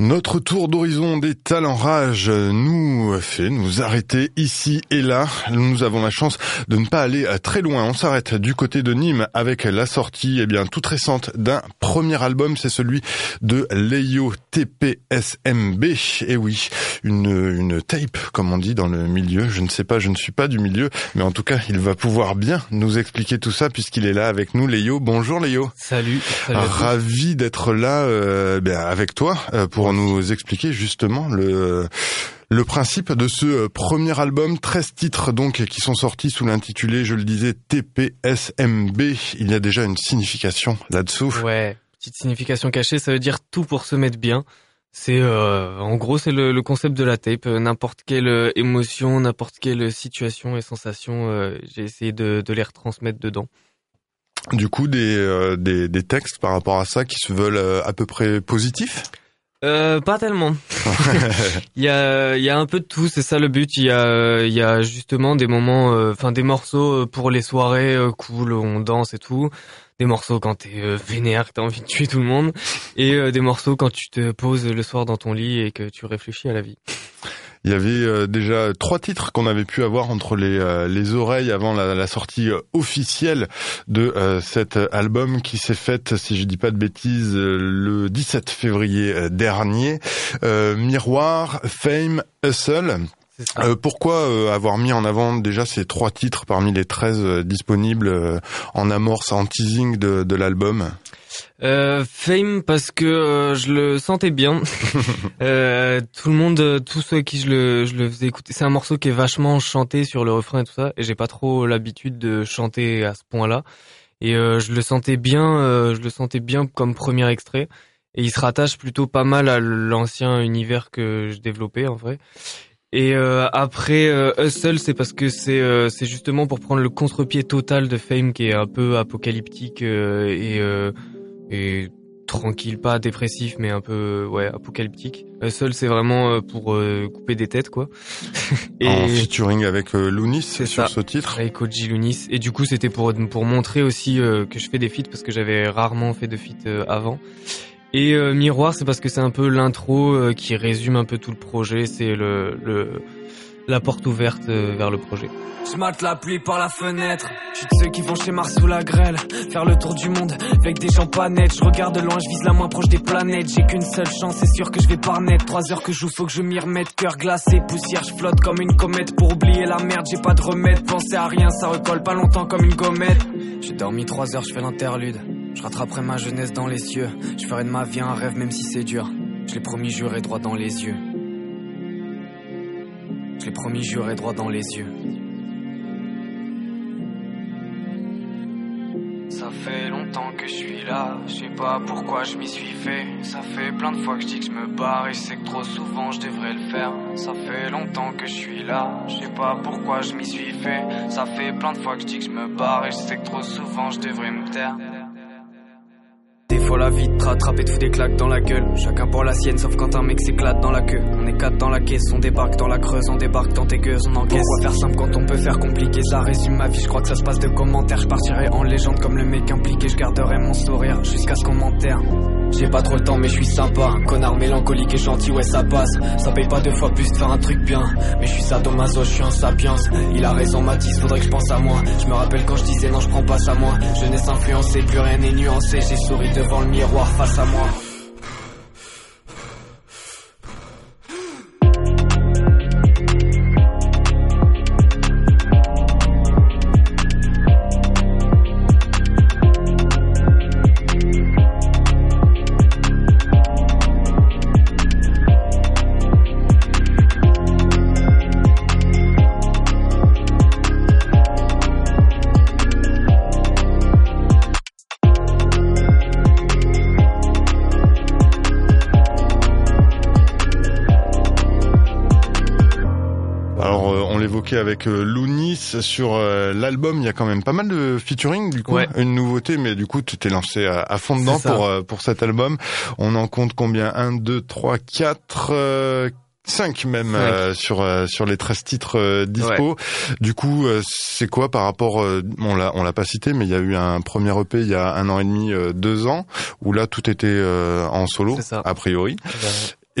Notre tour d'horizon des talents rage nous fait nous arrêter ici et là. Nous avons la chance de ne pas aller très loin. On s'arrête du côté de Nîmes avec la sortie, eh bien, toute récente d'un premier album. C'est celui de Leio TPSMB. Et oui, une, une tape, comme on dit dans le milieu. Je ne sais pas, je ne suis pas du milieu, mais en tout cas, il va pouvoir bien nous expliquer tout ça puisqu'il est là avec nous. Léo, bonjour Léo. Salut. Ravi d'être là euh, ben, avec toi euh, pour nous expliquer justement le le principe de ce euh, premier album, 13 titres donc qui sont sortis sous l'intitulé, je le disais, TPSMB. Il y a déjà une signification là-dessous. Ouais, petite signification cachée, ça veut dire tout pour se mettre bien. C'est euh, en gros c'est le, concept de la tape. N'importe quelle euh, émotion, n'importe quelle situation et sensation, j'ai essayé de, les retransmettre dedans. Du coup, des, des, des textes par rapport à ça qui se veulent à peu près positifs? Euh, pas tellement. il y a il y a un peu de tout, c'est ça le but. Il y a il y a justement des moments, euh, enfin des morceaux pour les soirées euh, cool, on danse et tout. Des morceaux quand t'es euh, vénère, que t'as envie de tuer tout le monde, et des morceaux quand tu te poses le soir dans ton lit et que tu réfléchis à la vie. Il y avait euh, déjà trois titres qu'on avait pu avoir entre les, euh, les oreilles avant la, la sortie euh, officielle de cet album qui s'est faite, si je dis pas de bêtises, le 17 février dernier. Miroir, Fame, Hustle. pourquoi avoir mis en avant déjà ces trois titres parmi les 13 disponibles en amorce, en teasing de, de l'album? Euh, Fame parce que euh, je le sentais bien. euh, tout le monde, tous ceux à qui je le, je le faisais écouter, c'est un morceau qui est vachement chanté sur le refrain et tout ça, et j'ai pas trop l'habitude de chanter à ce point-là. Et euh, je le sentais bien, euh, je le sentais bien comme premier extrait. Et il se rattache plutôt pas mal à l'ancien univers que je développais en vrai. Et euh, après euh, Hustle, c'est parce que c'est c'est justement pour prendre le contre-pied total de Fame qui est un peu apocalyptique et et tranquille, pas dépressif, mais un peu ouais apocalyptique. Euh, seul, c'est vraiment euh, pour euh, couper des têtes, quoi. et en featuring avec Lunis sur ça, ce titre. Avec Oji Lunis. Et du coup, c'était pour pour montrer aussi que je fais des feats parce que j'avais rarement fait de feats avant. Et Miroir, c'est parce que c'est un peu l'intro qui résume un peu tout le projet. C'est le, le la porte ouverte vers le projet. Je mate la pluie par la fenêtre. Je suis de ceux qui vont chez Mars sous la grêle. Faire le tour du monde avec des gens pas nets. Je regarde loin, je vise la moins proche des planètes. J'ai qu'une seule chance, c'est sûr que je vais pas naître. Trois heures que je joue, faut que je m'y remette. Cœur glacé, poussière, je flotte comme une comète. Pour oublier la merde, j'ai pas de remède. Penser à rien, ça recolle pas longtemps comme une gommette. J'ai dormi trois heures, je fais l'interlude. Je rattraperai ma jeunesse dans les cieux. Je ferai de ma vie un rêve même si c'est dur. Je l'ai promis, juré droit dans les yeux. Je l'ai promis, juré droit dans les yeux. Ça fait longtemps que je suis là, je sais pas pourquoi je m'y suis fait. Ça fait plein de fois que je dis que je me barre et c'est que trop souvent je devrais le faire. Ça fait longtemps que je suis là, je sais pas pourquoi je m'y suis fait. Ça fait plein de fois que je dis que je me barre et sais que trop souvent je devrais me taire la te rattrape et te fout des claques dans la gueule. Chacun pour la sienne, sauf quand un mec s'éclate dans la queue. On est quatre dans la caisse, on débarque dans la creuse, on débarque dans tes gueuses, on encaisse. Pourquoi faire simple quand on peut faire compliqué? Ça résume ma vie, je crois que ça se passe de commentaires. Je partirai en légende comme le mec impliqué, je garderai mon sourire jusqu'à ce qu'on m'enterre. J'ai pas trop le temps mais je suis sympa. Connard mélancolique et gentil ouais ça passe. Ça paye pas deux fois plus de faire un truc bien. Mais je suis sadomaso, je suis un sapiens. Il a raison Mathis, faudrait que je pense à moi. Je me rappelle quand je disais non je prends pas ça moi. Jeunesse influencée, plus rien n'est nuancé. J'ai souri devant le miroir face à moi avec euh, Lounis sur euh, l'album. Il y a quand même pas mal de featuring du coup, une nouveauté, mais du coup tu t'es lancé à, fond dedans pour euh, pour cet album. On en compte combien? 1, 2, 3, 4... 5 même sur sur les 13 titres dispo. Du coup, c'est quoi par rapport on l'a on l'a pas cité mais il y a eu un premier EP il y a un an et demi deux ans où là tout était en solo a priori.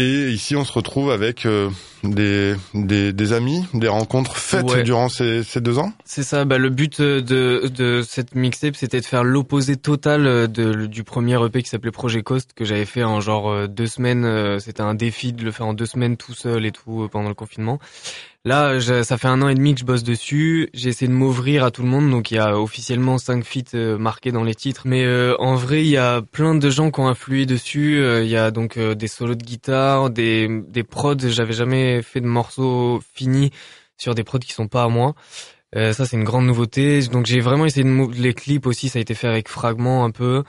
Et ici, on se retrouve avec euh, des, des, des amis, des rencontres faites durant ces, ces deux ans. C'est ça. Bah, le but de, de cette mixtape, c'était de faire l'opposé total de, du premier EP qui s'appelait Projet Coast que j'avais fait en genre deux semaines. C'était un défi de le faire en deux semaines tout seul et tout pendant le confinement. Là, ça fait un an et demi que je bosse dessus. J'ai essayé de m'ouvrir à tout le monde, donc il y a officiellement cinq feats euh, marqués dans les titres. Mais euh, en vrai, il y a plein de gens qui ont influé dessus. Euh, il y a donc des solos de guitare, des des prods. J'avais jamais fait de morceaux finis sur des prods qui sont pas à moi. ça, c'est une grande nouveauté. Donc j'ai vraiment essayé de les clips aussi. Ça a été fait avec fragments un peu.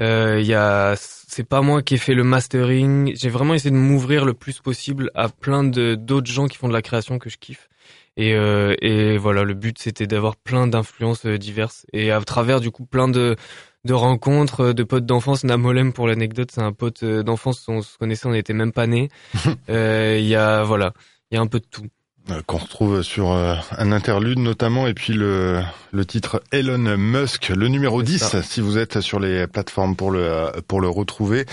Il y a c'est pas moi qui ai fait le mastering. J'ai vraiment essayé de m'ouvrir le plus possible à plein de d'autres gens qui font de la création que je kiffe. Et, euh, et voilà, le but c'était d'avoir plein d'influences euh, diverses et à travers du coup plein de de rencontres, euh, de potes d'enfance. Namolem pour l'anecdote, c'est un pote d'enfance, on se connaissait, on n'était même pas nés. Il y a voilà, il y a un peu de tout. Euh, qu'on retrouve sur euh, un interlude notamment et puis le, le titre Elon Musk le numéro 10 si vous êtes sur les plateformes pour le pour le retrouver.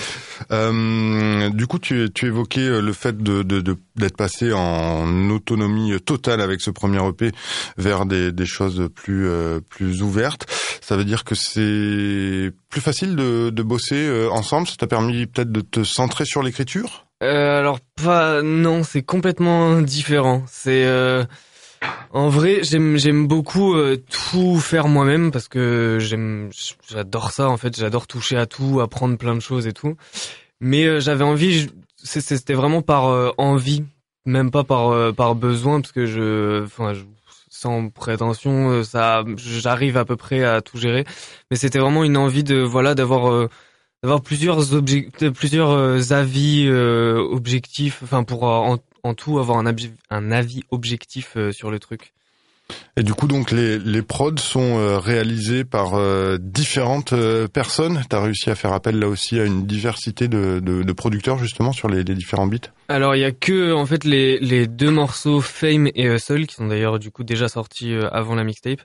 Euh, du coup tu, tu évoquais le fait de d'être de, passé en autonomie totale avec ce premier EP vers des, des choses plus plus ouvertes. Ça veut dire que c'est plus facile de, de bosser ensemble? Ça t'a permis peut-être de te centrer sur l'écriture? Euh, alors pas non, c'est complètement différent. C'est euh, en vrai, j'aime j'aime beaucoup euh, tout faire moi-même parce que j'aime j'adore ça en fait, j'adore toucher à tout, apprendre plein de choses et tout. Mais euh, j'avais envie c'était vraiment par envie, même pas par par besoin parce que je enfin sans prétention, ça j'arrive à peu près à tout gérer, mais c'était vraiment une envie de voilà d'avoir d'avoir plusieurs plusieurs euh, avis euh, objectifs, enfin pour euh, en, tout avoir un, un avis objectif sur le truc. Et du coup, donc les, les prods sont réalisés par différentes personnes. T'as réussi à faire appel là aussi à une diversité de, de, de producteurs justement sur les, les différents beats? Alors il y a que en fait les, les deux morceaux Fame et Hustle qui sont d'ailleurs du coup déjà sortis avant la mixtape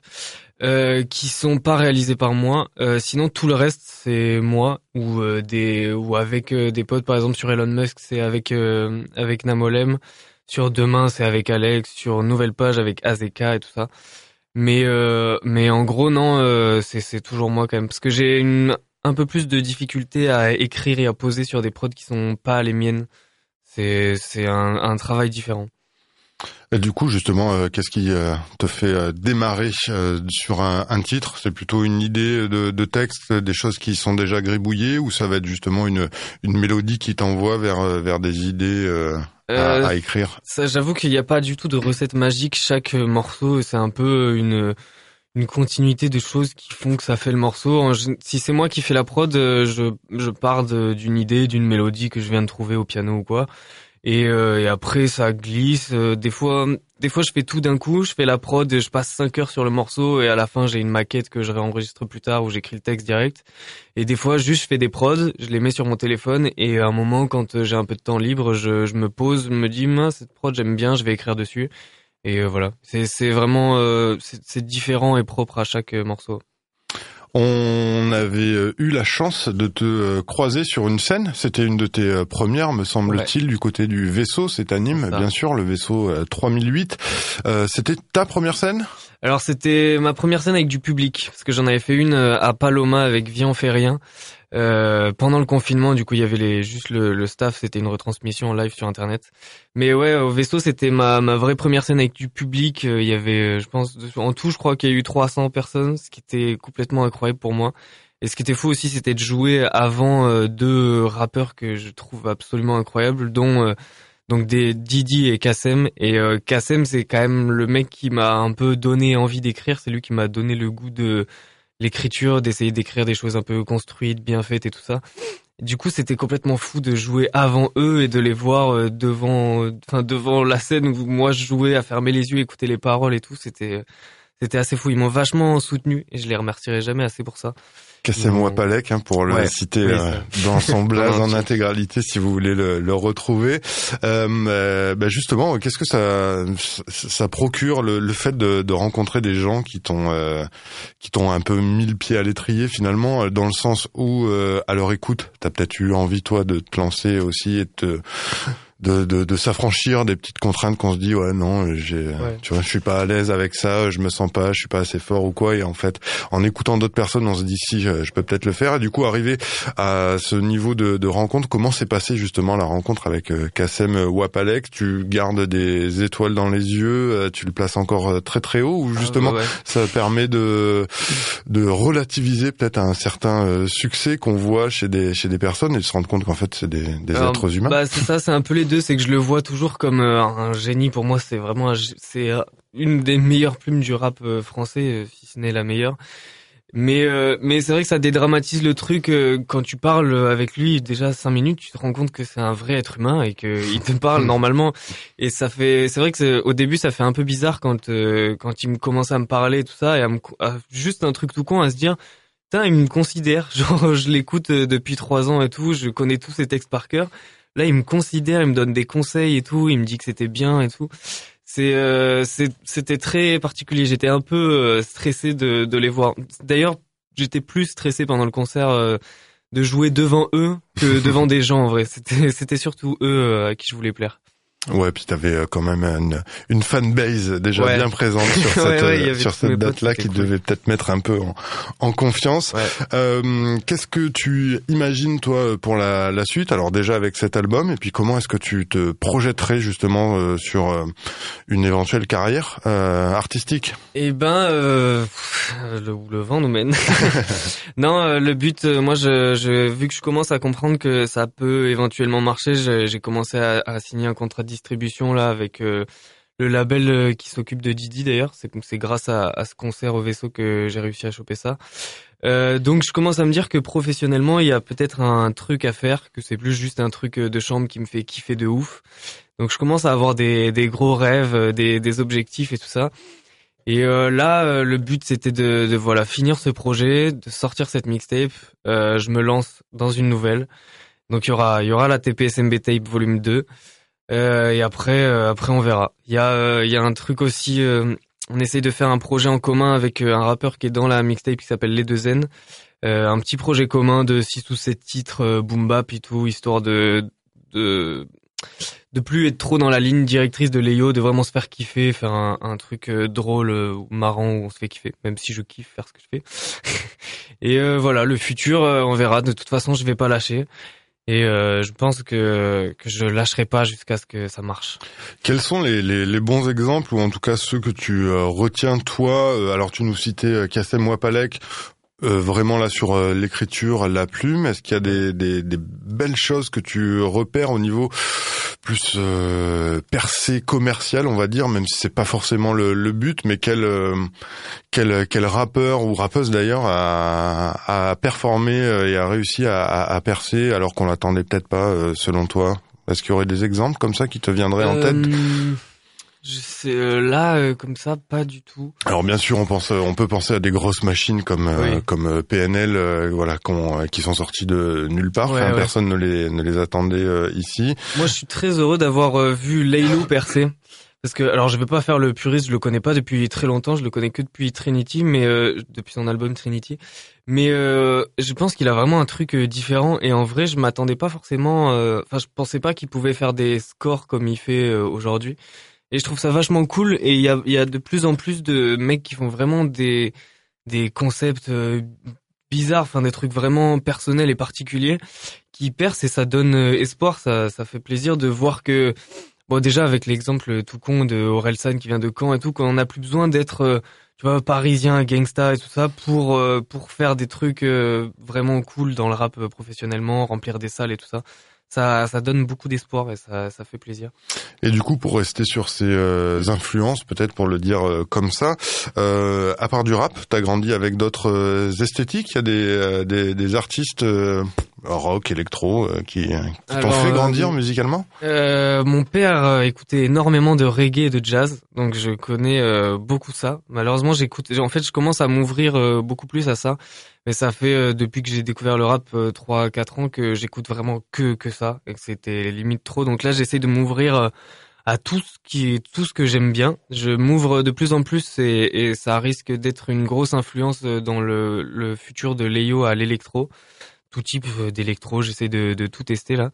euh, qui sont pas réalisés par moi. Euh, sinon tout le reste c'est moi ou euh, des ou avec euh, des potes par exemple sur Elon Musk c'est avec avec Namolem, sur Demain c'est avec Alex, sur Nouvelle Page avec Azeka et tout ça. Mais mais en gros non c'est c'est toujours moi quand même parce que j'ai un peu plus de difficulté à écrire et à poser sur des prods qui sont pas les miennes. C'est c'est un, un travail différent. Et du coup, justement, euh, qu'est-ce qui euh, te fait euh, démarrer sur un, un titre? C'est plutôt une idée de, de, texte, des choses qui sont déjà gribouillées, ou ça va être justement une, une mélodie qui t'envoie vers, vers des idées à, à, écrire? Ça, j'avoue qu'il n'y a pas du tout de recette magique. Chaque morceau, c'est un peu une une continuité de choses qui font que ça fait le morceau. Si c'est moi qui fais la prod, je, je pars d'une idée, d'une mélodie que je viens de trouver au piano ou quoi. Et, euh, et, après ça glisse. Euh, des fois, des fois je fais tout d'un coup. Je fais la prod, et je passe 5 heures sur le morceau et à la fin j'ai une maquette que je réenregistre plus tard où j'écris le texte direct. Et des fois juste je fais des prods, je les mets sur mon téléphone et à un moment quand euh, j'ai un peu de temps libre, je, je me pose, me dis mince cette prod j'aime bien, je vais écrire dessus. Et voilà, c'est c'est vraiment c'est différent et propre à chaque morceau. On avait euh, eu la chance de te euh, croiser sur une scène. C'était une de tes euh, premières, me semble-t-il, du côté du vaisseau. C'est à Nîmes, bien sûr, le vaisseau 3008. C'était ta première scène? Alors c'était ma première scène avec du public, parce que j'en avais fait une à Paloma avec Vian Ferrien. Euh, pendant le confinement, du coup, il y avait les, juste le, le staff, c'était une retransmission live sur Internet. Mais ouais, au vaisseau, c'était ma, ma vraie première scène avec du public. Euh, il y avait, euh, je pense, en tout, je crois qu'il y a eu 300 personnes, ce qui était complètement incroyable pour moi. Et ce qui était fou aussi, c'était de jouer avant deux rappeurs que je trouve absolument incroyables, dont donc des Didi et Kassem. Et Kassem, c'est quand même le mec qui m'a un peu donné envie d'écrire. C'est lui qui m'a donné le goût de l'écriture, d'essayer d'écrire des choses un peu construites, bien faites et tout ça. Du coup, c'était complètement fou de jouer avant eux et de les voir euh, devant, enfin devant la scène où moi je jouais à fermer les yeux, écouter les paroles et tout. C'était, c'était assez fou. Ils m'ont vachement soutenu et je les remercierai jamais assez pour ça. Kassem Wapalek, hein, pour le citer euh, dans son blaze en intégralité, si vous voulez le, le retrouver. Euh, euh bah justement, qu'est-ce que ça ça procure le, le fait de, de, rencontrer des gens qui t'ont euh, qui t'ont un peu mis le pied à l'étrier finalement, dans le sens où à leur écoute, t'as peut-être eu envie toi de te lancer aussi et de te de, de, de s'affranchir des petites contraintes qu'on se dit ouais non j'ai tu vois je suis pas à l'aise avec ça je me sens pas je suis pas assez fort ou quoi. Et en fait en écoutant d'autres personnes on se dit si je peux peut-être le faire. Et du coup arriver à ce niveau de, de rencontre comment s'est passé justement la rencontre avec euh, Kassem Wapalek? Tu gardes des étoiles dans les yeux euh, tu le places encore euh, très très haut? Ou ah, justement ça permet de de relativiser peut-être un certain succès qu'on voit chez des chez des personnes et de se rendre compte qu'en fait c'est des, des êtres humains? bah c'est ça c'est un peu les deux c'est que je le vois toujours comme euh, un génie. Pour moi, c'est vraiment c'est euh, une des meilleures plumes du rap euh, français, si ce n'est la meilleure. Mais mais c'est vrai que ça dédramatise le truc quand tu parles avec lui déjà cinq minutes, tu te rends compte que c'est un vrai être humain et qu'il te parle normalement. Et ça fait, c'est vrai que au début ça fait un peu bizarre quand quand il me commence à me parler tout ça et à, juste un truc tout con à se dire, putain il me considère, genre je l'écoute depuis trois ans et tout, je connais tous ses textes par cœur. Là, il me considère, il me donne des conseils et tout, il me dit que c'était bien et tout. C'est euh, c'était très particulier. J'étais un peu euh, stressé de, de les voir. D'ailleurs, j'étais plus stressé pendant le concert euh, de jouer devant eux que devant des gens en vrai. C'était c'était surtout eux à qui je voulais plaire. Ouais, puis t'avais euh, quand même une, une fanbase déjà bien présente sur cette, euh, sur cette date-là qui devait peut-être mettre un peu en, en confiance. Euh, Qu'est-ce que tu imagines toi pour la, la, suite? Alors déjà avec cet album, et puis comment est-ce que tu te projetterais justement euh, sur une éventuelle carrière artistique? Eh ben, le, le vent nous mène. non, le but, moi, je, je, vu que je commence à comprendre que ça peut éventuellement marcher, j'ai commencé à, à signer un contrat distribution là avec euh, le label euh, qui s'occupe de Didi d'ailleurs. C'est grâce à, ce concert au vaisseau que j'ai réussi à choper ça. Euh, donc je commence à me dire que professionnellement il y a peut-être un truc à faire, que c'est plus juste un truc de chambre qui me fait kiffer de ouf. Donc je commence à avoir des, gros rêves, des, objectifs et tout ça. Et là, le but c'était de, voilà finir ce projet, de sortir cette mixtape. Je me lance dans une nouvelle. Donc il y aura il y aura la TPSMB tape volume 2. Euh, et après, euh, après on verra. Il y a, euh, y a un truc aussi. on essaye de faire un projet en commun avec un rappeur qui est dans la mixtape qui s'appelle Les Deux Zen. un petit projet commun de 6 ou 7 titres boom bap et tout, histoire de de de plus être trop dans la ligne directrice de Léo, de vraiment se faire kiffer, faire un, un truc drôle ou marrant où on se fait kiffer, même si je kiffe faire ce que je fais. et voilà, le futur, on verra. De toute façon, je vais pas lâcher. Et euh, je pense que que je lâcherai pas jusqu'à ce que ça marche. Quels sont les, les, les, bons exemples ou en tout cas ceux que tu euh, retiens toi euh, Alors tu nous citais Kassem Wapalek. Vraiment là sur l'écriture, la plume, est-ce qu'il y a des, des, des, belles choses que tu repères au niveau plus euh, percée commerciale, on va dire, même si c'est pas forcément le, le but, mais quel, euh, quel quel rappeur ou rappeuse d'ailleurs a, a performé euh, et a réussi à, à, percer alors qu'on l'attendait peut-être pas, euh, selon toi? Est-ce qu'il y aurait des exemples comme ça qui te viendraient en tête? Je sais, euh, là, euh, comme ça, pas du tout. Alors bien sûr, on pense, euh, on peut penser à des grosses machines comme comme PNL, voilà, qui sont sorties de nulle part. Personne ne les ne les attendait ici. Moi, je suis très heureux d'avoir vu Laylo percer. Parce que alors je vais pas faire le puriste, je le connais pas depuis très longtemps, je le connais que depuis Trinity, mais depuis son album Trinity. Mais je pense qu'il a vraiment un truc différent et en vrai je m'attendais pas forcément. Enfin je pensais pas qu'il pouvait faire des scores comme il fait aujourd'hui. Et je trouve ça vachement cool. Et il y a, y a de plus en plus de mecs qui font vraiment des, des concepts euh, bizarres, enfin des trucs vraiment personnels et particuliers qui percent et ça donne euh, espoir. Ça, ça fait plaisir de voir que, bon déjà avec l'exemple tout con de Orelsan qui vient de Caen et tout, qu'on n'a plus besoin d'être euh, tu vois parisien, gangsta et tout ça pour pour faire des trucs vraiment cool dans le rap professionnellement, remplir des salles et tout ça. Ça, ça donne beaucoup d'espoir et ça, ça fait plaisir. Et du coup, pour rester sur ces euh, influences, peut-être pour le dire euh, comme ça, euh, à part du rap, t'as grandi avec d'autres euh, esthétiques? Il y a des, des, des, artistes rock, électro qui, qui t'ont fait grandir musicalement? mon père écoutait énormément de reggae et de jazz, donc je connais beaucoup ça. Malheureusement, j'écoute. En fait, je commence à m'ouvrir beaucoup plus à ça. Mais ça fait euh, depuis que j'ai découvert le rap euh, 3-4 ans que j'écoute vraiment que que ça et que c'était limite trop. Donc là, j'essaie de m'ouvrir euh, à tout ce qui tout ce que j'aime bien. Je m'ouvre de plus en plus et, et ça risque d'être une grosse influence euh, dans le, le futur de Léo à l'électro. Tout type d'électro, j'essaie de, de tout tester là.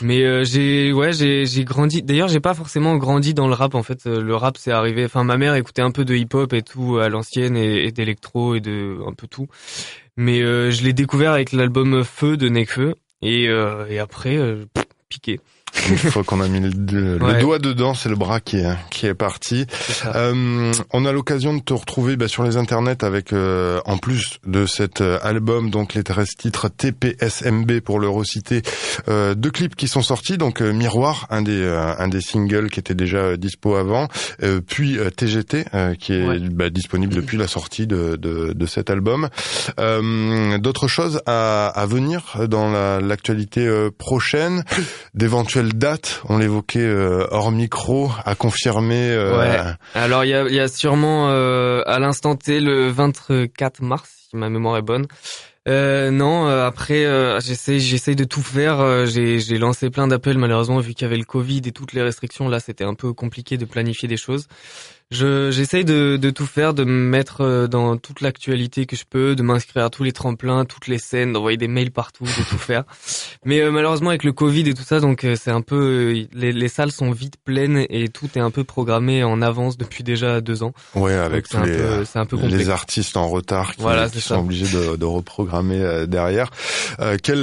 Mais euh, j'ai ouais j'ai j'ai grandi. D'ailleurs j'ai pas forcément grandi dans le rap en fait. Le rap c'est arrivé. Enfin ma mère écoutait un peu de hip hop et tout à l'ancienne et, et d'électro et de un peu tout. Mais euh, je l'ai découvert avec l'album Feu de Nekfeu et euh, et après piqué. Une fois qu'on a mis le, le ouais. doigt dedans, c'est le bras qui est, qui est parti. Euh, on a l'occasion de te retrouver bah, sur les internets avec, euh, en plus de cet euh, album, donc les 13 titres TPSMB pour le reciter, euh, deux clips qui sont sortis, donc euh, Miroir, un des, un des singles qui était déjà dispo avant, puis TGT, qui est ouais. bah, disponible depuis la sortie de, de, de cet album. D'autres choses à, à, venir dans l'actualité la, prochaine, d'éventuels date On l'évoquait euh, hors micro, à confirmer. Euh, ouais. Alors il y a, y a, sûrement euh, à l'instant T le 24 mars, si ma mémoire est bonne. Euh, non, après j'essaie j'essaie de tout faire. j'ai lancé plein d'appels malheureusement vu qu'il y avait le Covid et toutes les restrictions là, c'était un peu compliqué de planifier des choses. Je j'essaye de, de tout faire, de me mettre euh, dans toute l'actualité que je peux, de m'inscrire à tous les tremplins, toutes les scènes, d'envoyer des mails partout, de tout faire. Mais euh, malheureusement avec le Covid et tout ça, donc euh, c'est un peu les, les, salles sont vite pleines et tout est un peu programmé en avance depuis déjà deux ans. Ouais, avec tous les, peu, un peu les artistes en retard qui, voilà, qui sont ça. obligés de, de reprogrammer derrière. Euh, quel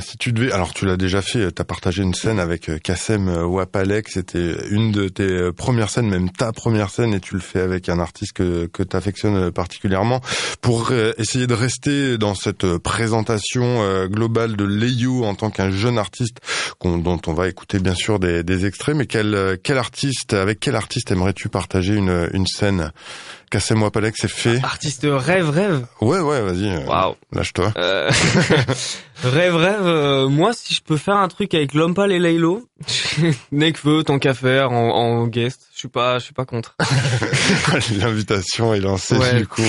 si tu devais, alors tu l'as déjà fait, tu as partagé une scène avec Kassem Wapalek, c'était une de tes premières scènes même ta première scène, et tu le fais avec un artiste que, que tu affectionnes particulièrement, pour euh, essayer de rester dans cette présentation euh, globale de Leio en tant qu'un jeune artiste dont on va écouter bien sûr des, des extraits, mais quel, quel artiste, avec quel artiste aimerais-tu partager une, une scène? Cassez-moi Palek, c'est fait. Artiste rêve, rêve. Ouais, ouais, vas-y. Waouh. Lâche-toi. Euh... rêve, rêve. Euh, moi, si je peux faire un truc avec Lompal et Laylo, Nekfeu, tant qu'à faire, en, en, guest, je suis pas, je suis pas contre. L'invitation est lancée ouais. du coup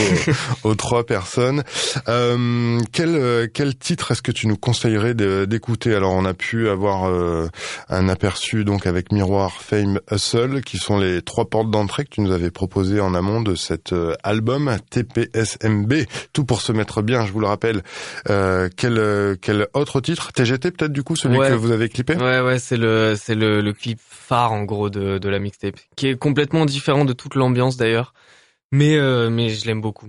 aux, aux trois personnes. Euh, quel quel titre est-ce que tu nous conseillerais d'écouter? Alors, on a pu avoir euh, un aperçu donc avec Miroir, Fame, Hustle, qui sont les trois portes d'entrée que tu nous avais proposées en amont de cet album TPSMB. Tout pour se mettre bien, je vous le rappelle. Euh, quel quel autre titre? TGT peut-être du coup celui ouais. que vous avez clippé? Ouais ouais c'est le c'est le, le clip phare en gros de de la mixtape qui est complètement différent de toute l'ambiance d'ailleurs. Mais euh, mais je l'aime beaucoup.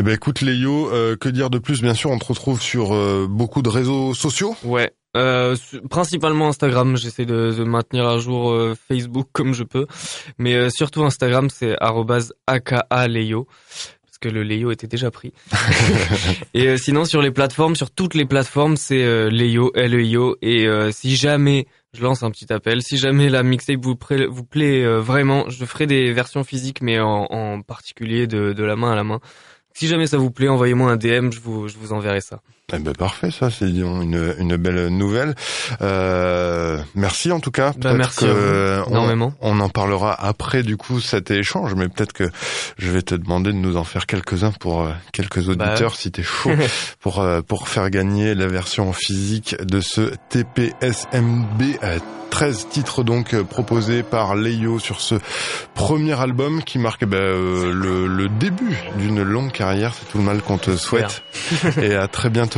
Eh ben écoute Léo, euh, que dire de plus? Bien sûr, on te retrouve sur euh, beaucoup de réseaux sociaux. Ouais, euh, principalement Instagram, j'essaie de, de, maintenir à jour Facebook comme je peux, mais surtout Instagram c'est @aka_leo que le Léo était déjà pris. et euh, sinon sur les plateformes, sur toutes les plateformes, c'est euh, Léo E et euh, si jamais je lance un petit appel, si jamais la mixtape vous, plaît, plaît vraiment, je ferai des versions physiques mais en, en particulier de, de la main à la main. Si jamais ça vous plaît, envoyez-moi un DM, je vous, je vous enverrai ça. Eh ben parfait, ça c'est une, une belle nouvelle. Euh, merci en tout cas. Bah, merci que on, on, en parlera après du coup cet échange, mais peut-être que je vais te demander de nous en faire quelques-uns pour euh, quelques auditeurs bah. si t'es chaud pour euh, pour faire gagner la version physique de ce TPSMB. 13 titres donc proposés par Leio sur ce premier album qui marque bah, euh, le, le, début d'une longue carrière. C'est tout le mal qu'on te souhaite. Et à très bientôt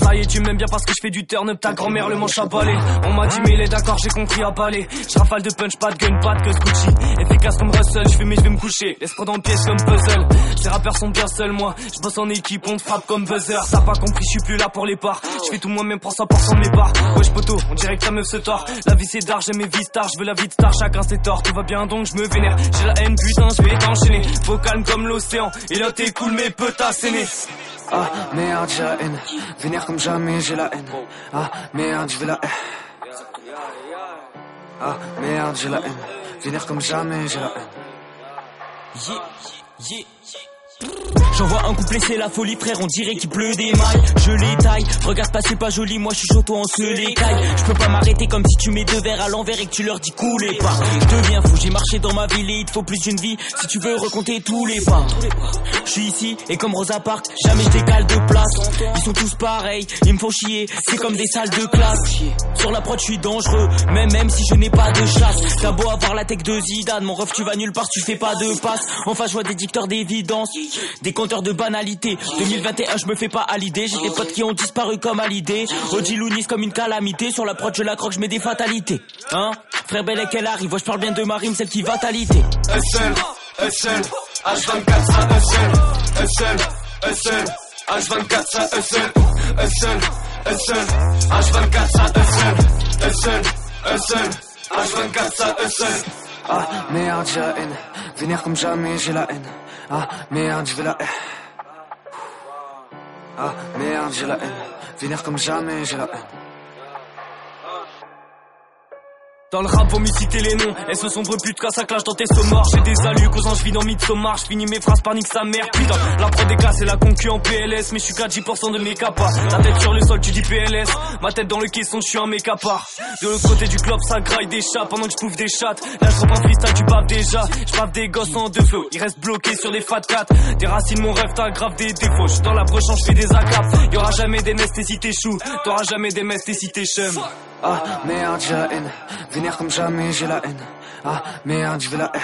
Ça y est, tu m'aimes bien parce que je fais du turn-up, ta grand-mère le manche à balai. On m'a dit, mais il est d'accord, j'ai compris à balai. Je de punch, pas de gun, pas de Gucci. Efficace comme Russell, je fais mais je vais me coucher. L'esprit dans le piège comme puzzle. Ces rappeurs sont bien seuls, moi. Je bosse en équipe, on te frappe comme buzzer. T'as pas compris, je suis plus là pour les parts. Je fais tout moi-même, prends 100% de mes parts. Wesh poteau, on dirait que ta meuf se tord. La vie c'est d'art, j'aime mes vies stars, je veux la vie de star, chacun ses torts. Tout va bien donc je me vénère. J'ai la haine, putain, je vais t'enchaîner. Faut calme comme l'océan. Et là t'es cool, mais peut t'asséner. Ah merde, j'ai la haine. Venir comme jamais, j'ai la haine. Ah merde, je vais la haine. Ah merde, j'ai la haine. Venir comme jamais, j'ai la haine. J'envoie un couplet, c'est la folie, frère, on dirait qu'il pleut des mailles. Je les taille, regarde pas, c'est pas joli, moi je suis chaud, toi on se les. Je peux pas m'arrêter comme si tu mets deux verres à l'envers et que tu leur dis coulez pas. Je deviens fou, j'ai marché dans ma ville et il te faut plus d'une vie si tu veux recompter tous les pas. Je suis ici et comme Rosa Parks, jamais je décale de place. Ils sont tous pareils, ils me font chier, c'est comme des salles de classe. Sur la prod, je suis dangereux, même même si je n'ai pas de chasse. T'as beau avoir la tech de Zidane, mon ref, tu vas nulle part, tu fais pas de passe. Enfin, je vois des dicteurs d'évidence, des compteurs de banalité. 2021, je me fais pas à l'idée, j'ai des potes qui ont disparu comme à l'idée. Oji Lounis comme une calamité, sur la prod, je la croque, je mets des fatalités. Hein? Frère Bellec, elle arrive, moi je parle bien de ma rime, celle qui fatalité. SL, SL, H24 ça SL, SL, SL, H24 ça SL, SL, SL, H24 ça SL, SL, SL, H24 ça SL. Ah merde, j'ai la haine. Venir comme jamais, j'ai la haine. Ah merde, je vais la haine. Ah merde, j'ai la haine. Venir comme jamais, j'ai la haine. Dans le rap, vaut mieux citer les noms. Et ce sombre pute quand ça clash dans tes sommaires. J'ai des alus, causant je vis dans Midsommar. Je finis mes phrases par nique sa mère. Putain, la prod des classes et la concu en PLS. Mais je suis qu'à 10% de mes capas. Ta tête sur le sol, tu dis PLS. Ma tête dans le caisson, je suis un mec à part. De l'autre côté du club, ça graille des chats pendant que je pouffe des chattes. Là, je un freestyle, tu baves déjà. Je bave des gosses en deux flots. Ils restent bloqués sur les fat 4. Des racines, mon rêve, t'as des défauts. J'suis dans la broche, je fais des acapes. Y'aura jamais des nestes si t'es chou. T'auras jamais des t'es chum. Ah merde, j'ai la haine. Venir comme jamais, j'ai la haine. Ah merde, je vais la haine.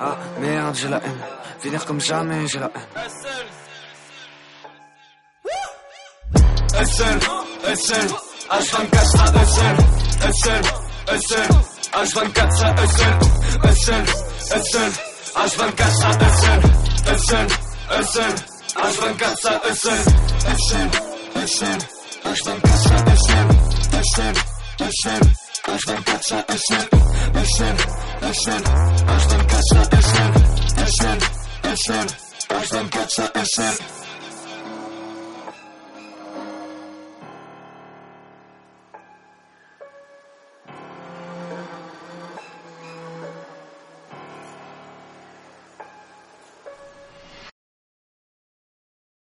Ah merde, j'ai la haine. Venir comme jamais, j'ai la haine. SL, SL, H24 ça SL, SL, SL, H24 ça SL, SL, SL, H24 ça SL, SL, SL, H24 ça SL, SL, SL, H24 ça SL, SL, SL, H24 ça SL,